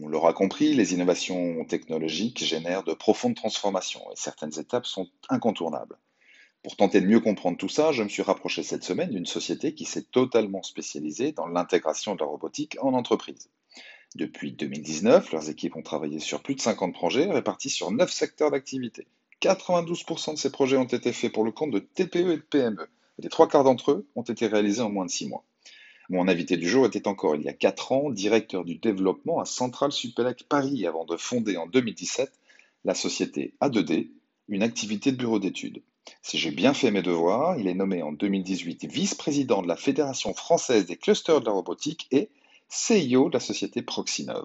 On l'aura compris, les innovations technologiques génèrent de profondes transformations et certaines étapes sont incontournables. Pour tenter de mieux comprendre tout ça, je me suis rapproché cette semaine d'une société qui s'est totalement spécialisée dans l'intégration de la robotique en entreprise. Depuis 2019, leurs équipes ont travaillé sur plus de 50 projets répartis sur 9 secteurs d'activité. 92% de ces projets ont été faits pour le compte de TPE et de PME. les trois quarts d'entre eux ont été réalisés en moins de 6 mois. Mon invité du jour était encore il y a 4 ans directeur du développement à Centrale Supélec Paris avant de fonder en 2017 la société A2D, une activité de bureau d'études. Si j'ai bien fait mes devoirs, il est nommé en 2018 vice-président de la Fédération française des clusters de la robotique et CIO de la société Proxinov.